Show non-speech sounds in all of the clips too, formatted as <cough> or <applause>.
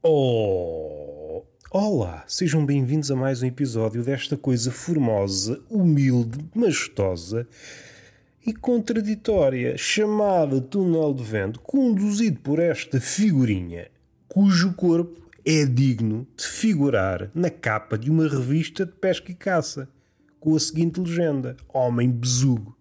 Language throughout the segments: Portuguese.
Oh! Olá, sejam bem-vindos a mais um episódio desta coisa formosa, humilde, majestosa e contraditória chamada Túnel de Vento, conduzido por esta figurinha, cujo corpo é digno de figurar na capa de uma revista de pesca e caça, com a seguinte legenda: Homem Besugo.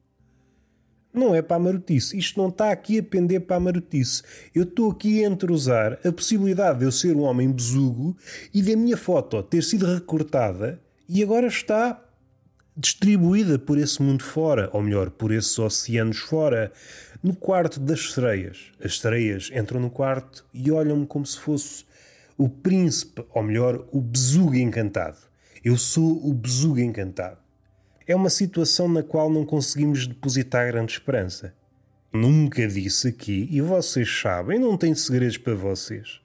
Não é para a marotice. Isto não está aqui a pender para a marotice. Eu estou aqui a entrosar a possibilidade de eu ser um homem besugo e da minha foto ter sido recortada e agora está distribuída por esse mundo fora, ou melhor, por esses oceanos fora, no quarto das sereias. As sereias entram no quarto e olham-me como se fosse o príncipe, ou melhor, o besugo encantado. Eu sou o besugo encantado é uma situação na qual não conseguimos depositar grande esperança. Nunca disse aqui, e vocês sabem, não tenho segredos para vocês.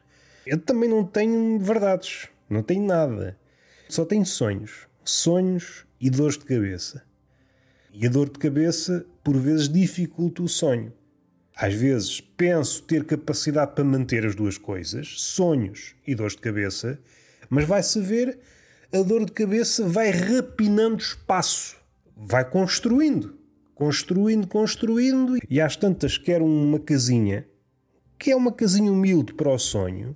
Eu também não tenho verdades, não tenho nada. Só tenho sonhos. Sonhos e dores de cabeça. E a dor de cabeça, por vezes, dificulta o sonho. Às vezes penso ter capacidade para manter as duas coisas, sonhos e dores de cabeça, mas vai-se ver a dor de cabeça vai rapinando espaço, vai construindo, construindo, construindo, e às tantas quer uma casinha, que é uma casinha humilde para o sonho,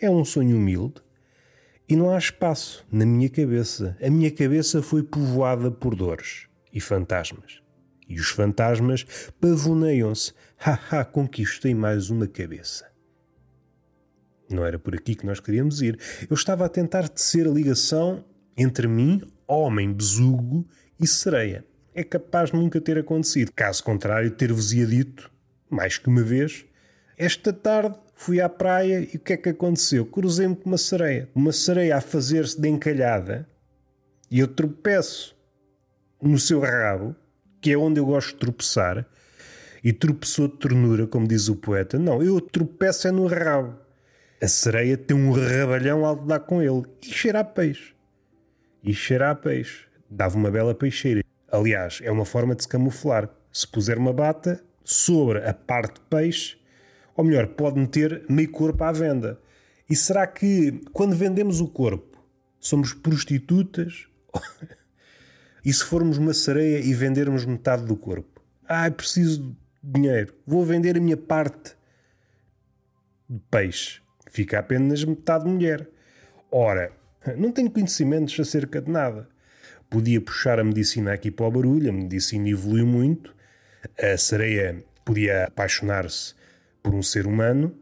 é um sonho humilde, e não há espaço na minha cabeça. A minha cabeça foi povoada por dores e fantasmas. E os fantasmas pavoneiam-se. Haha, conquistei mais uma cabeça. Não era por aqui que nós queríamos ir. Eu estava a tentar tecer a ligação entre mim, homem besugo, e sereia. É capaz de nunca ter acontecido. Caso contrário, ter-vos-ia dito, mais que uma vez, esta tarde fui à praia e o que é que aconteceu? Cruzei-me com uma sereia. Uma sereia a fazer-se de encalhada e eu tropeço no seu rabo, que é onde eu gosto de tropeçar, e tropeçou de ternura, como diz o poeta. Não, eu tropeço é no rabo. A sereia tem um rabalhão ao dar com ele e cheira a peixe. E cheira a peixe. Dava uma bela peixeira. Aliás, é uma forma de se camuflar. Se puser uma bata sobre a parte de peixe, ou melhor, pode meter meio corpo à venda. E será que quando vendemos o corpo somos prostitutas? <laughs> e se formos uma sereia e vendermos metade do corpo? Ah, preciso de dinheiro. Vou vender a minha parte de peixe fica apenas metade mulher. Ora, não tenho conhecimentos acerca de nada. Podia puxar a medicina aqui para o barulho, a medicina evoluiu muito, a sereia podia apaixonar-se por um ser humano,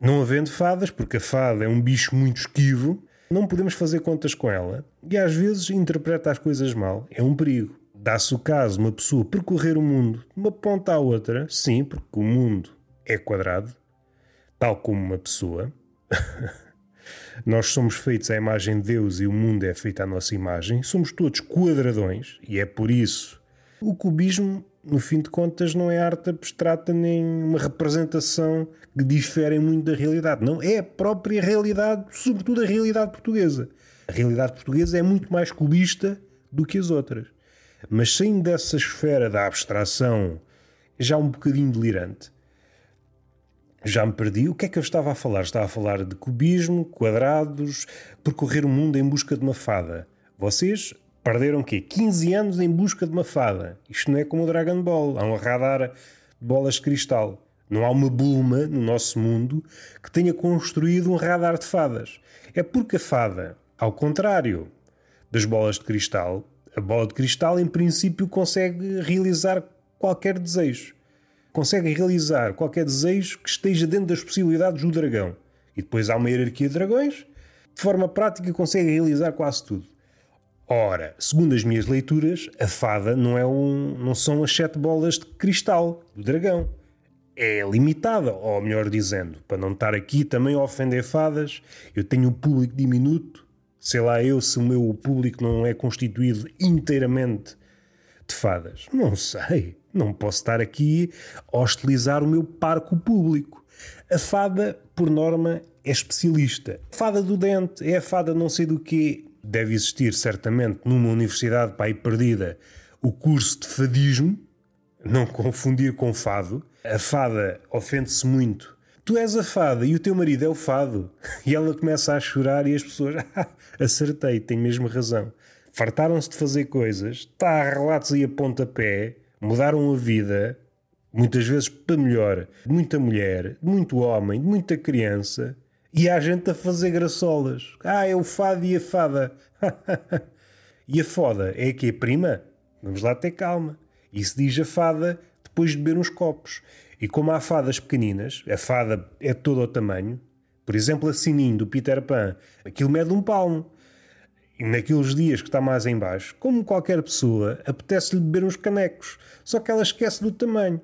não havendo fadas, porque a fada é um bicho muito esquivo, não podemos fazer contas com ela e às vezes interpreta as coisas mal. É um perigo. Dá-se o caso uma pessoa percorrer o mundo de uma ponta à outra, sim, porque o mundo é quadrado, tal como uma pessoa. <laughs> Nós somos feitos à imagem de Deus e o mundo é feito à nossa imagem. Somos todos quadradões e é por isso. O cubismo, no fim de contas, não é arte abstrata nem uma representação que difere muito da realidade. Não, é a própria realidade, sobretudo a realidade portuguesa. A realidade portuguesa é muito mais cubista do que as outras. Mas saindo dessa esfera da abstração já um bocadinho delirante, já me perdi. O que é que eu estava a falar? Estava a falar de cubismo, quadrados, percorrer o mundo em busca de uma fada. Vocês perderam o quê? 15 anos em busca de uma fada. Isto não é como o Dragon Ball. Há um radar de bolas de cristal. Não há uma Bulma no nosso mundo que tenha construído um radar de fadas. É porque a fada, ao contrário das bolas de cristal, a bola de cristal em princípio consegue realizar qualquer desejo consegue realizar qualquer desejo que esteja dentro das possibilidades do dragão. E depois há uma hierarquia de dragões, de forma prática consegue realizar quase tudo. Ora, segundo as minhas leituras, a fada não, é um, não são as sete bolas de cristal do dragão. É limitada, ou melhor dizendo, para não estar aqui também a ofender fadas, eu tenho um público diminuto, sei lá eu se o meu público não é constituído inteiramente de fadas. Não sei. Não posso estar aqui a hostilizar o meu parco público. A fada, por norma, é especialista. Fada do dente, é a fada não sei do quê. Deve existir, certamente, numa universidade para aí perdida, o curso de fadismo. Não confundir com fado. A fada ofende-se muito Tu és a fada e o teu marido é o fado. <laughs> E ela começa a chorar e as pessoas. <laughs> Acertei, tem mesmo razão. Fartaram-se de fazer coisas, está a relatos e a pontapé, mudaram a vida, muitas vezes para melhor, de muita mulher, de muito homem, de muita criança, e há gente a fazer graçolas. Ah, é o fado e a fada. <laughs> e a foda é que é prima? Vamos lá ter calma. Isso diz a fada depois de beber uns copos. E como há fadas pequeninas, a fada é todo o tamanho, por exemplo, a Sininho do Peter Pan, aquilo mede um palmo. E naqueles dias que está mais em baixo, como qualquer pessoa, apetece-lhe beber uns canecos, só que ela esquece do tamanho.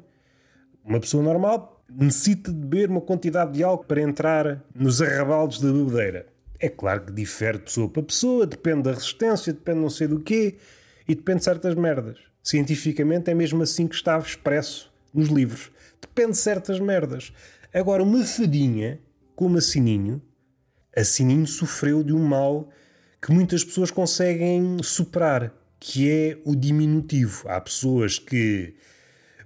Uma pessoa normal necessita de beber uma quantidade de álcool para entrar nos arrabaldes da bebedeira. É claro que difere de pessoa para pessoa, depende da resistência, depende não sei do quê e depende de certas merdas. Cientificamente é mesmo assim que está expresso nos livros. Depende de certas merdas. Agora, uma fadinha, como a Sininho, a Sininho sofreu de um mal que muitas pessoas conseguem superar, que é o diminutivo. Há pessoas que,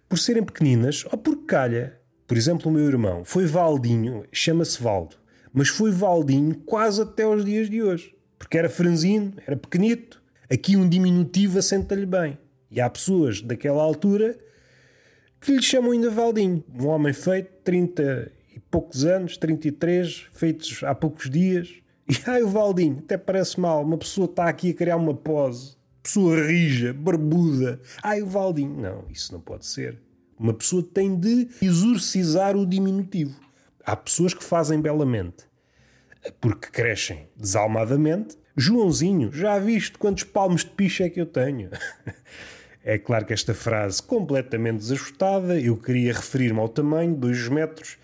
por serem pequeninas, ou por calha, por exemplo, o meu irmão foi Valdinho, chama-se Valdo, mas foi Valdinho quase até aos dias de hoje, porque era franzino, era pequenito. Aqui um diminutivo assenta-lhe bem. E há pessoas daquela altura que lhe chamam ainda Valdinho. Um homem feito, 30 e poucos anos, 33, feitos há poucos dias. E ai, o Valdinho, até parece mal. Uma pessoa está aqui a criar uma pose. Pessoa rija, barbuda. Ai, o Valdinho. Não, isso não pode ser. Uma pessoa tem de exorcizar o diminutivo. Há pessoas que fazem belamente. Porque crescem desalmadamente. Joãozinho, já viste quantos palmos de picha é que eu tenho? <laughs> É claro que esta frase completamente desajustada, eu queria referir-me ao tamanho, 2 metros,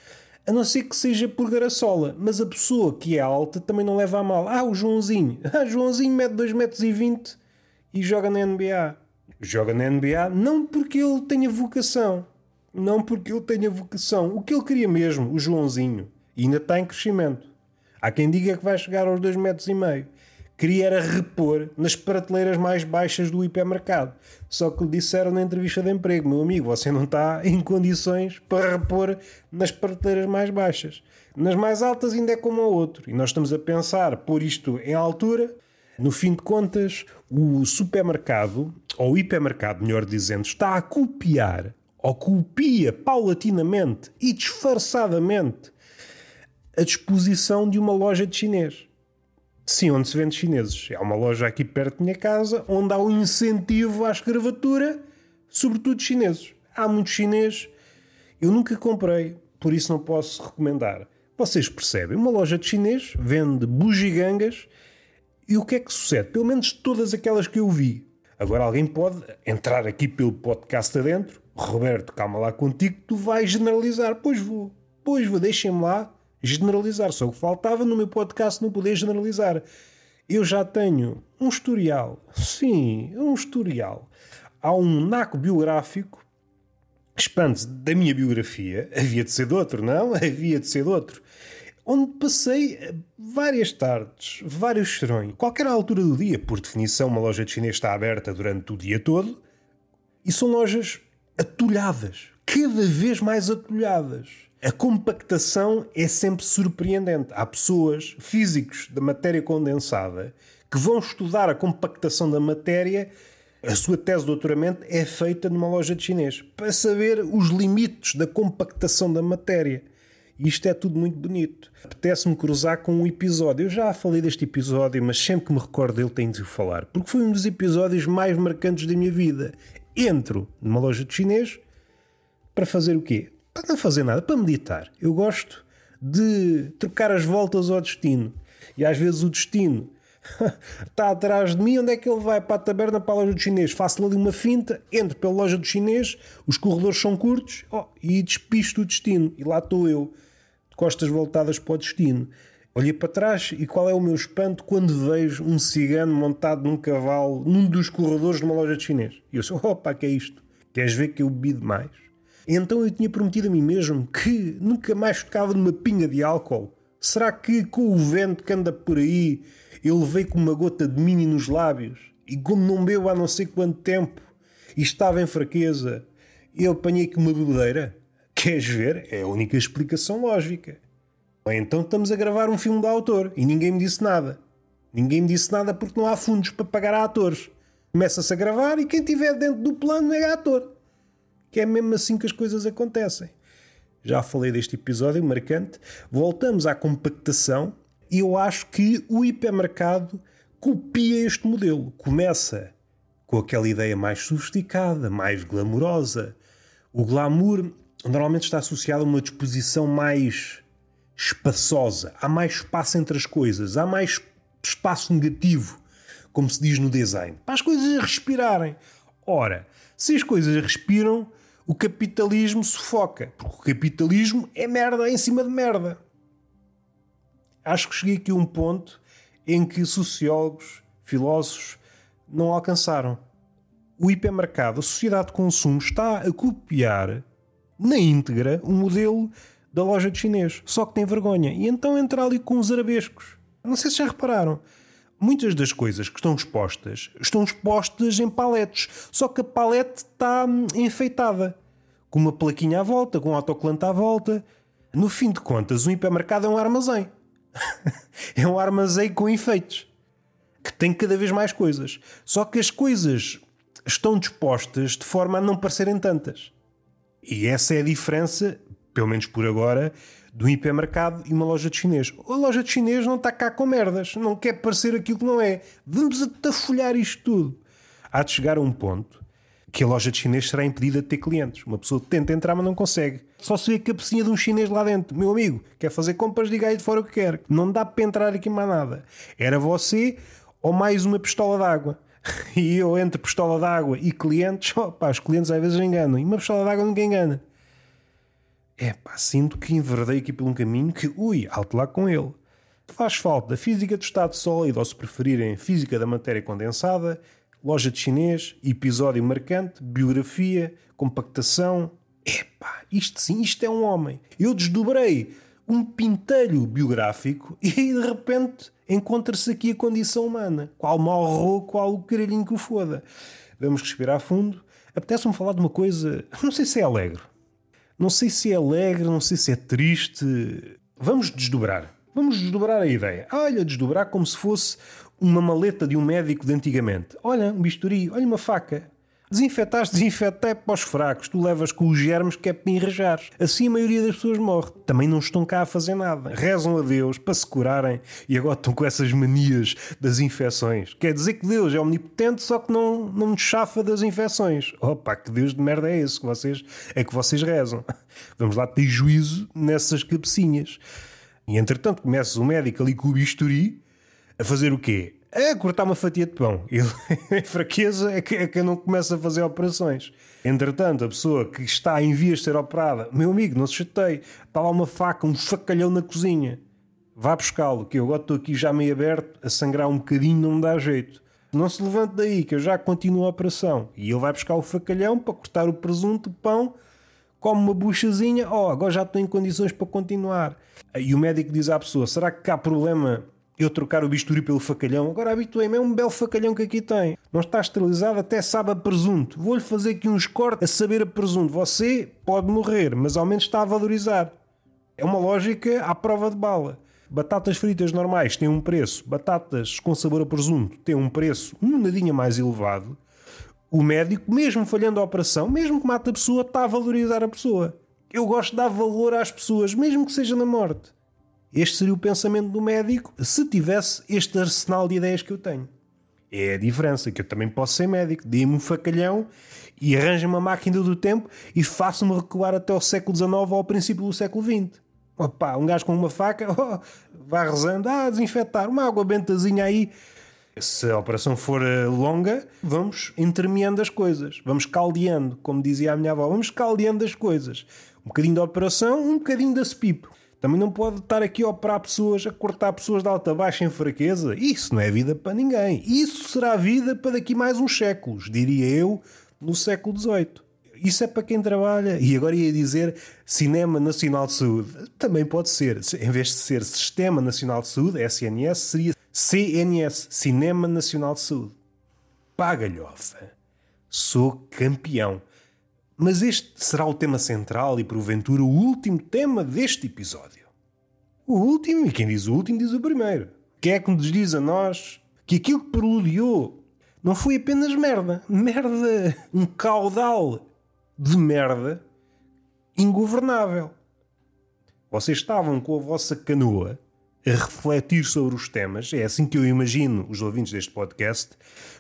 a não ser que seja por garaçola, mas a pessoa que é alta também não leva a mal. Ah, o Joãozinho. <laughs> Ah, Joãozinho mede 2 metros e 20 e joga na NBA. Joga na NBA não porque ele tenha vocação. Não porque ele tenha vocação. O que ele queria mesmo, o Joãozinho. Ainda está em crescimento. Há quem diga que vai chegar aos 2 metros e meio queria era repor nas prateleiras mais baixas do hipermercado. Só que lhe disseram na entrevista de emprego: meu amigo, você não está em condições para repor nas prateleiras mais baixas. Nas mais altas ainda é como o outro. E nós estamos a pensar pôr isto em altura. No fim de contas, o supermercado, ou o hipermercado, melhor dizendo, está a copiar, ou copia paulatinamente e disfarçadamente a disposição de uma loja de chinês. Sim, onde se vende chineses. É uma loja aqui perto da minha casa onde há um incentivo à escravatura, sobretudo chineses. Há muitos chineses. Eu nunca comprei, por isso não posso recomendar. Vocês percebem? Uma loja de chinês vende bugigangas e o que é que sucede? Pelo menos todas aquelas que eu vi. Agora alguém pode entrar aqui pelo podcast adentro. Roberto, calma lá contigo, tu vais generalizar. Pois vou. Pois vou, deixem-me lá generalizar. Só o que faltava no meu podcast não poder generalizar. Eu já tenho um historial. Sim, um historial. Há um naco biográfico expande da minha biografia. Havia de ser de outro, não? <laughs> Havia de ser de outro. Onde passei várias tardes, vários serões, qualquer altura do dia. Por definição, uma loja de chinês está aberta durante o dia todo. E são lojas atulhadas. Cada vez mais atulhadas a compactação é sempre surpreendente. Há pessoas, físicos da matéria condensada, que vão estudar a compactação da matéria. A sua tese de doutoramento é feita numa loja de chinês para saber os limites da compactação da matéria. Isto é tudo muito bonito. Apetece-me cruzar com um episódio. Eu já falei deste episódio, mas sempre que me recordo dele tenho de o falar. Porque foi um dos episódios mais marcantes da minha vida. Entro numa loja de chinês para fazer o quê? Para não fazer nada, para meditar. Eu gosto de trocar as voltas ao destino. E às vezes o destino <laughs> está atrás de mim. Onde é que ele vai? Para a taberna, para a loja do chinês. Faço ali uma finta, entro pela loja do chinês, os corredores são curtos oh, e despisto o destino. E lá estou eu, de costas voltadas para o destino. Olhei para trás e qual é o meu espanto quando vejo um cigano montado num cavalo num dos corredores de uma loja de chinês. E eu sou, opa, que é isto? Queres ver que eu bebi demais? Então eu tinha prometido a mim mesmo que nunca mais tocava numa pinga de álcool. Será que com o vento que anda por aí ele veio com uma gota de mini nos lábios e como não bebo há não sei quanto tempo e estava em fraqueza, eu apanhei com uma bebedeira? Queres ver? É a única explicação lógica. Então estamos a gravar um filme de autor e ninguém me disse nada. Ninguém me disse nada porque não há fundos para pagar a atores. Começa-se a gravar e quem estiver dentro do plano é ator. Que é mesmo assim que as coisas acontecem. Já falei deste episódio marcante. Voltamos à compactação e eu acho que o hipermercado copia este modelo. Começa com aquela ideia mais sofisticada, mais glamourosa. O glamour normalmente está associado a uma disposição mais espaçosa. Há mais espaço entre as coisas, há mais espaço negativo, como se diz no design, para as coisas respirarem. Ora, se as coisas respiram, o capitalismo sufoca, porque o capitalismo é merda em cima de merda. Acho que cheguei aqui a um ponto em que sociólogos, filósofos não alcançaram. O hipermercado, a sociedade de consumo, está a copiar na íntegra o modelo da loja de chinês, só que tem vergonha. E então entra ali com os arabescos. Não sei se já repararam. Muitas das coisas que estão expostas estão expostas em paletes, só que a palete está hum, enfeitada, com uma plaquinha à volta, com um autocolante à volta. No fim de contas, um hipermercado é um armazém. <laughs> é um armazém com efeitos que tem cada vez mais coisas. Só que as coisas estão dispostas de forma a não parecerem tantas. E essa é a diferença, pelo menos por agora, do hipermercado e uma loja de chinês. A loja de chinês não está cá com merdas, não quer parecer aquilo que não é. Vamos atafolhar isto tudo. Há de chegar a um ponto que a loja de chinês será impedida de ter clientes. Uma pessoa tenta entrar, mas não consegue. Só se vê a cabecinha de um chinês lá dentro. Meu amigo, quer fazer compras, diga aí de fora o que quer. Não dá para entrar aqui mais nada. Era você ou mais uma pistola d'água. <laughs> E eu, entre pistola d'água e clientes, <laughs> opa, os clientes às vezes enganam. E uma pistola d'água nunca engana. É pá, sinto que enverdei aqui por um caminho que, ui, alto lá com ele. Faz falta física do estado sólido, ou se preferirem, física da matéria condensada, loja de chinês, episódio marcante, biografia, compactação. Epá, isto sim, isto é um homem. Eu desdobrei um pintelho biográfico e de repente encontra-se aqui a condição humana. Qual mal qual o caralhinho que o foda. Vamos respirar fundo. Apetece-me falar de uma coisa, não sei se é alegre. Não sei se é alegre, não sei se é triste. Vamos desdobrar. Vamos desdobrar a ideia. Olha, desdobrar como se fosse uma maleta de um médico de antigamente. Olha, um bisturi, olha uma faca. Desinfetaste, desinfeta é para os fracos. Tu levas com os germes que é para enrajar. Assim a maioria das pessoas morre. Também não estão cá a fazer nada. Rezam a Deus para se curarem e agora estão com essas manias das infecções. Quer dizer que Deus é omnipotente, só que não, não nos chafa das infecções. Opa, que Deus de merda é esse que vocês, é que vocês rezam. <laughs> Vamos lá ter juízo nessas cabecinhas. E entretanto começa o médico ali com o bisturi a fazer o quê? É cortar uma fatia de pão. Ele, <laughs> a fraqueza é que, é que não começa a fazer operações. Entretanto, a pessoa que está em vias de ser operada, meu amigo, não se chateie, está lá uma faca, um facalhão na cozinha. Vá buscá-lo, que eu agora estou aqui já meio aberto, a sangrar um bocadinho, não me dá jeito. Não se levante daí, que eu já continuo a operação. E ele vai buscar o facalhão para cortar o presunto, o pão, come uma buchazinha, oh, agora já estou em condições para continuar. E o médico diz à pessoa: será que há problema eu trocar o bisturi pelo facalhão. Agora habituei-me, é um belo facalhão que aqui tem. Não está esterilizado, até sabe a presunto. Vou-lhe fazer aqui uns cortes a saber a presunto. Você pode morrer, mas ao menos está a valorizar. É uma lógica à prova de bala. Batatas fritas normais têm um preço, batatas com sabor a presunto têm um preço um nadinha mais elevado. O médico, mesmo falhando a operação, mesmo que mate a pessoa, está a valorizar a pessoa. Eu gosto de dar valor às pessoas, mesmo que seja na morte. Este seria o pensamento do médico se tivesse este arsenal de ideias que eu tenho. É a diferença, que eu também posso ser médico. Dê-me um facalhão e arranje uma máquina do tempo e faça-me recuar até ao século XIX ou ao princípio do século XX. Opa, um gajo com uma faca, <laughs> oh, vai rezando, ah, desinfetar, uma água bentazinha aí. Se a operação for eh, longa, vamos intermeando as coisas, vamos caldeando, como dizia a minha avó, vamos caldeando as coisas. Um bocadinho da operação, um bocadinho da pipo. Também não pode estar aqui a operar pessoas, a cortar pessoas de alta baixa em fraqueza. Isso não é vida para ninguém. Isso será vida para daqui mais uns séculos, diria eu, no século XVIII. Isso é para quem trabalha. E agora ia dizer Cinema Nacional de Saúde. Também pode ser. Em vez de ser Sistema Nacional de Saúde, SNS, seria CNS, Cinema Nacional de Saúde. Pagalhofa. Sou campeão. Mas este será o tema central e, porventura, o último tema deste episódio. O último, e quem diz o último diz o primeiro. Quem é que nos diz a nós que aquilo que preludiou não foi apenas merda. Merda, um caudal de merda ingovernável. Vocês estavam com a vossa canoa a refletir sobre os temas, é assim que eu imagino os ouvintes deste podcast,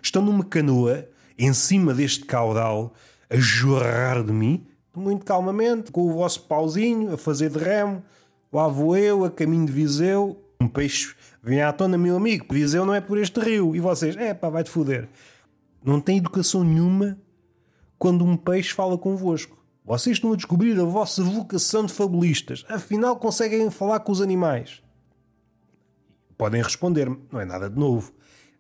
estão numa canoa em cima deste caudal a jorrar de mim, muito calmamente, com o vosso pauzinho a fazer de remo. Lá vou eu, a caminho de Viseu. Um peixe vem à tona, meu amigo. Viseu não é por este rio. E vocês, é pá, vai-te foder. Não tem educação nenhuma quando um peixe fala convosco. Vocês estão a descobrir a vossa vocação de fabulistas. Afinal, conseguem falar com os animais. Podem responder-me, não é nada de novo.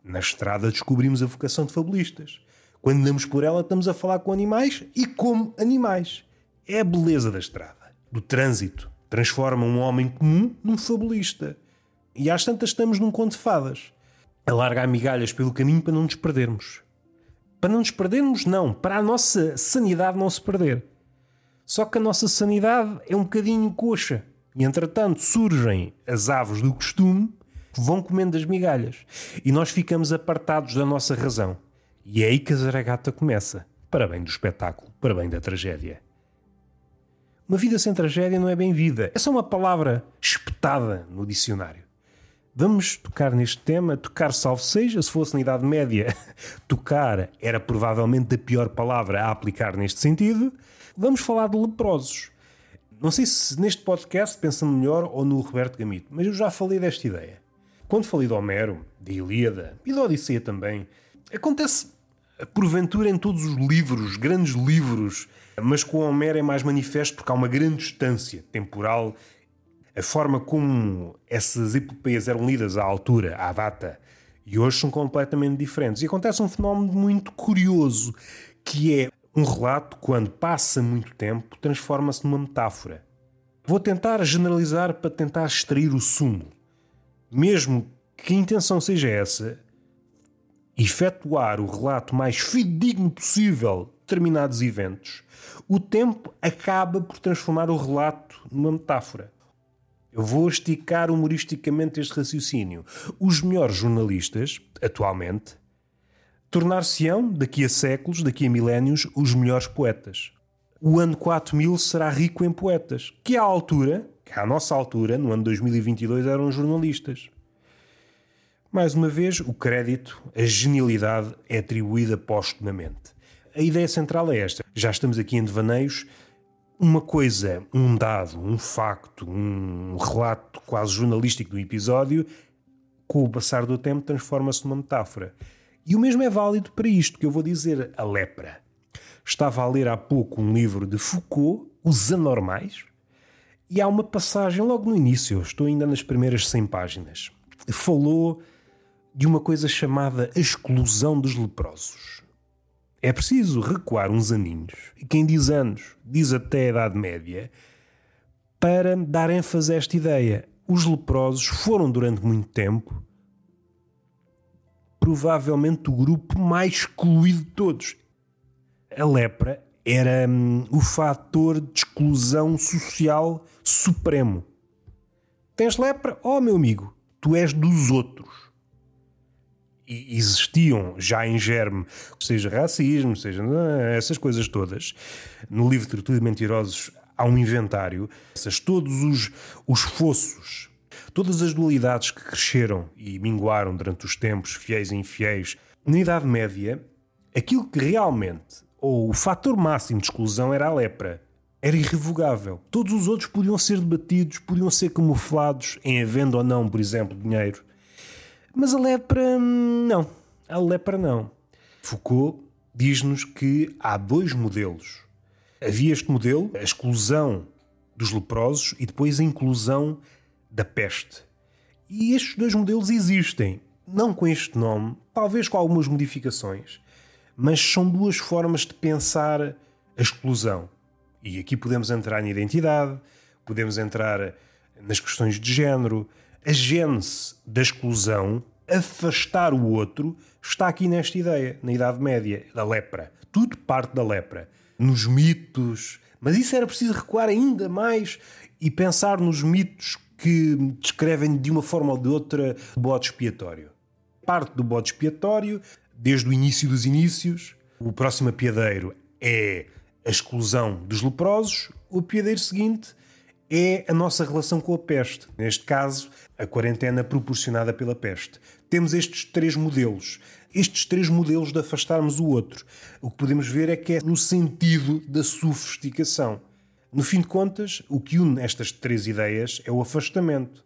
Na estrada descobrimos a vocação de fabulistas. Quando andamos por ela, estamos a falar com animais e como animais. É a beleza da estrada, do trânsito. Transforma um homem comum num fabulista. E às tantas estamos num conto de fadas. A largar migalhas pelo caminho para não nos perdermos. Para não nos perdermos, não. Para a nossa sanidade não se perder. Só que a nossa sanidade é um bocadinho coxa. E entretanto surgem as aves do costume que vão comendo as migalhas. E nós ficamos apartados da nossa razão. E é aí que a zaragata começa. Para bem do espetáculo, para bem da tragédia. Uma vida sem tragédia não é bem vida. É só uma palavra espetada no dicionário. Vamos tocar neste tema. Tocar, salvo seja, se fosse na Idade Média, <laughs> tocar era provavelmente a pior palavra a aplicar neste sentido. Vamos falar de leprosos. Não sei se neste podcast pensa melhor ou no Roberto Gamito, mas eu já falei desta ideia. Quando falei de Homero, de Ilíada e da Odisseia também, acontece porventura em todos os livros, grandes livros, mas com Homero é mais manifesto porque há uma grande distância temporal. A forma como essas epopeias eram lidas à altura, à data, e hoje são completamente diferentes. E acontece um fenómeno muito curioso, que é um relato, quando passa muito tempo, transforma-se numa metáfora. Vou tentar generalizar para tentar extrair o sumo. Mesmo que a intenção seja essa, efetuar o relato mais fidedigno possível de determinados eventos, o tempo acaba por transformar o relato numa metáfora. Eu vou esticar humoristicamente este raciocínio. Os melhores jornalistas, atualmente, tornar-se-ão, daqui a séculos, daqui a milénios, os melhores poetas. O ano 4000 será rico em poetas, que à altura, que à nossa altura, no ano 2022, eram jornalistas. Mais uma vez, o crédito, a genialidade é atribuída postumamente. A ideia central é esta. Já estamos aqui em devaneios. Uma coisa, um dado, um facto, um relato quase jornalístico do episódio, com o passar do tempo transforma-se numa metáfora. E o mesmo é válido para isto que eu vou dizer, a lepra. Estava a ler há pouco um livro de Foucault, Os Anormais, e há uma passagem logo no início, estou ainda nas primeiras 100 páginas. Falou de uma coisa chamada a exclusão dos leprosos. É preciso recuar uns aninhos, e quem diz anos diz até a Idade Média, para dar ênfase a esta ideia. Os leprosos foram durante muito tempo provavelmente o grupo mais excluído de todos. A lepra era hum, o fator de exclusão social supremo. Tens lepra? Oh, meu amigo, tu és dos outros existiam já em germe, seja racismo, seja é, essas coisas todas. No livro Tertulia de Mentirosos há um inventário, essas, todos os, os fossos, todas as dualidades que cresceram e minguaram durante os tempos, fiéis e infiéis. Na Idade Média, aquilo que realmente, ou o fator máximo de exclusão era a lepra. Era irrevogável. Todos os outros podiam ser debatidos, podiam ser camuflados em havendo ou não, por exemplo, dinheiro mas a lepra, não. A lepra, não. Foucault diz-nos que há dois modelos. Havia este modelo, a exclusão dos leprosos e depois a inclusão da peste. E estes dois modelos existem, não com este nome, talvez com algumas modificações, mas são duas formas de pensar a exclusão. E aqui podemos entrar na identidade, podemos entrar nas questões de género, a gênese da exclusão, afastar o outro, está aqui nesta ideia, na Idade Média, da lepra. Tudo parte da lepra. nos mitos, mas isso era preciso recuar ainda mais e pensar nos mitos que descrevem de uma forma ou de outra o bode expiatório. Parte do bode expiatório, desde o início dos inícios, o próximo apiadeiro é a exclusão dos leprosos, o apiadeiro seguinte é a nossa relação com a peste. Neste caso, a quarentena proporcionada pela peste. Temos estes três modelos. Estes três modelos de afastarmos o outro. O que podemos ver é que é no sentido da sofisticação. No fim de contas, o que une estas três ideias é o afastamento.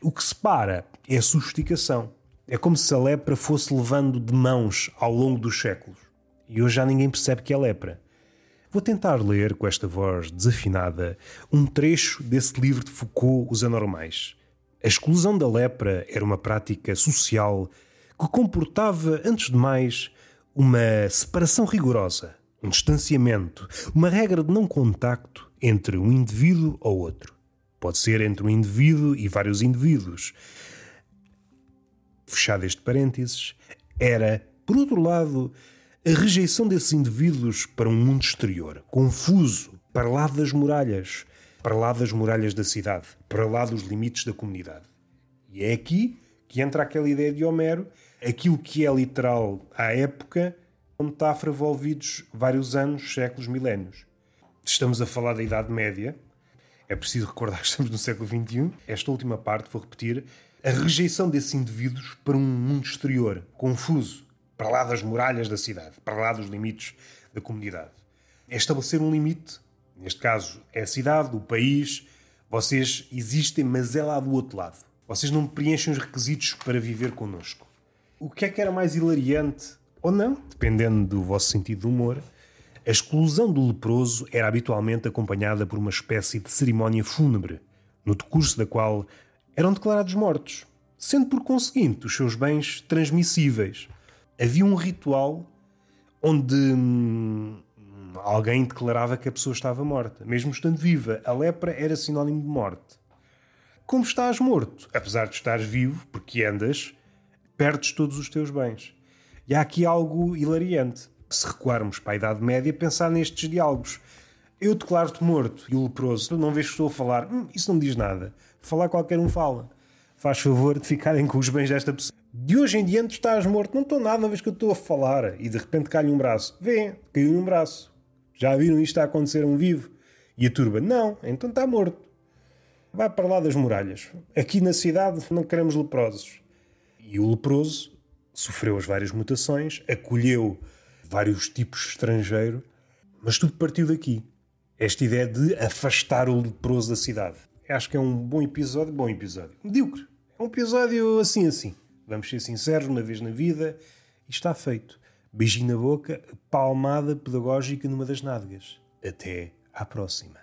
O que separa é a sofisticação. É como se a lepra fosse levando de mãos ao longo dos séculos. E hoje já ninguém percebe que é lepra. Vou tentar ler, com esta voz desafinada, um trecho desse livro de Foucault, Os Anormais. A exclusão da lepra era uma prática social que comportava, antes de mais, uma separação rigorosa, um distanciamento, uma regra de não contacto entre um indivíduo ou outro. Pode ser entre um indivíduo e vários indivíduos. Fechado este parênteses, era, por outro lado, a rejeição desses indivíduos para um mundo exterior, confuso, para lá das muralhas, para lá das muralhas da cidade, para lá dos limites da comunidade. E é aqui que entra aquela ideia de Homero, aquilo que é literal à época, uma metáfora envolvidos vários anos, séculos, milénios. Estamos a falar da Idade Média. É preciso recordar que estamos no século XXI. Esta última parte, vou repetir, a rejeição desses indivíduos para um mundo exterior, confuso, para lá das muralhas da cidade, para lá dos limites da comunidade. É estabelecer um limite, neste caso é a cidade, o país. Vocês existem, mas é lá do outro lado. Vocês não preenchem os requisitos para viver connosco. O que é que era mais hilariante, ou não, dependendo do vosso sentido de humor, a exclusão do leproso era habitualmente acompanhada por uma espécie de cerimónia fúnebre, no decurso da qual eram declarados mortos, sendo por conseguinte os seus bens transmissíveis. Havia um ritual onde hum, alguém declarava que a pessoa estava morta, mesmo estando viva. A lepra era sinónimo de morte. Como estás morto, apesar de estares vivo, porque andas, perdes todos os teus bens. E há aqui algo hilariante se recuarmos para a Idade Média, pensar nestes diálogos. Eu declaro-te morto e o leproso, não vês que estou a falar, hum, isso não diz nada. Falar qualquer um fala. Faz favor de ficarem com os bens desta pessoa. De hoje em diante estás morto, não estou nada, uma vez que eu estou a falar e de repente cai-lhe um braço. Vê, caiu-lhe um braço. Já viram isto a acontecer a um vivo? E a turba, não, então está morto. Vai para lá das muralhas. Aqui na cidade não queremos leprosos. E o leproso sofreu as várias mutações, acolheu vários tipos estrangeiro, mas tudo partiu daqui. Esta ideia de afastar o leproso da cidade. Acho que é um bom episódio, bom episódio. Medíocre. É um episódio assim assim. Vamos ser sinceros, uma vez na vida, e está feito. Beijinho na boca, palmada pedagógica numa das nádegas. Até à próxima.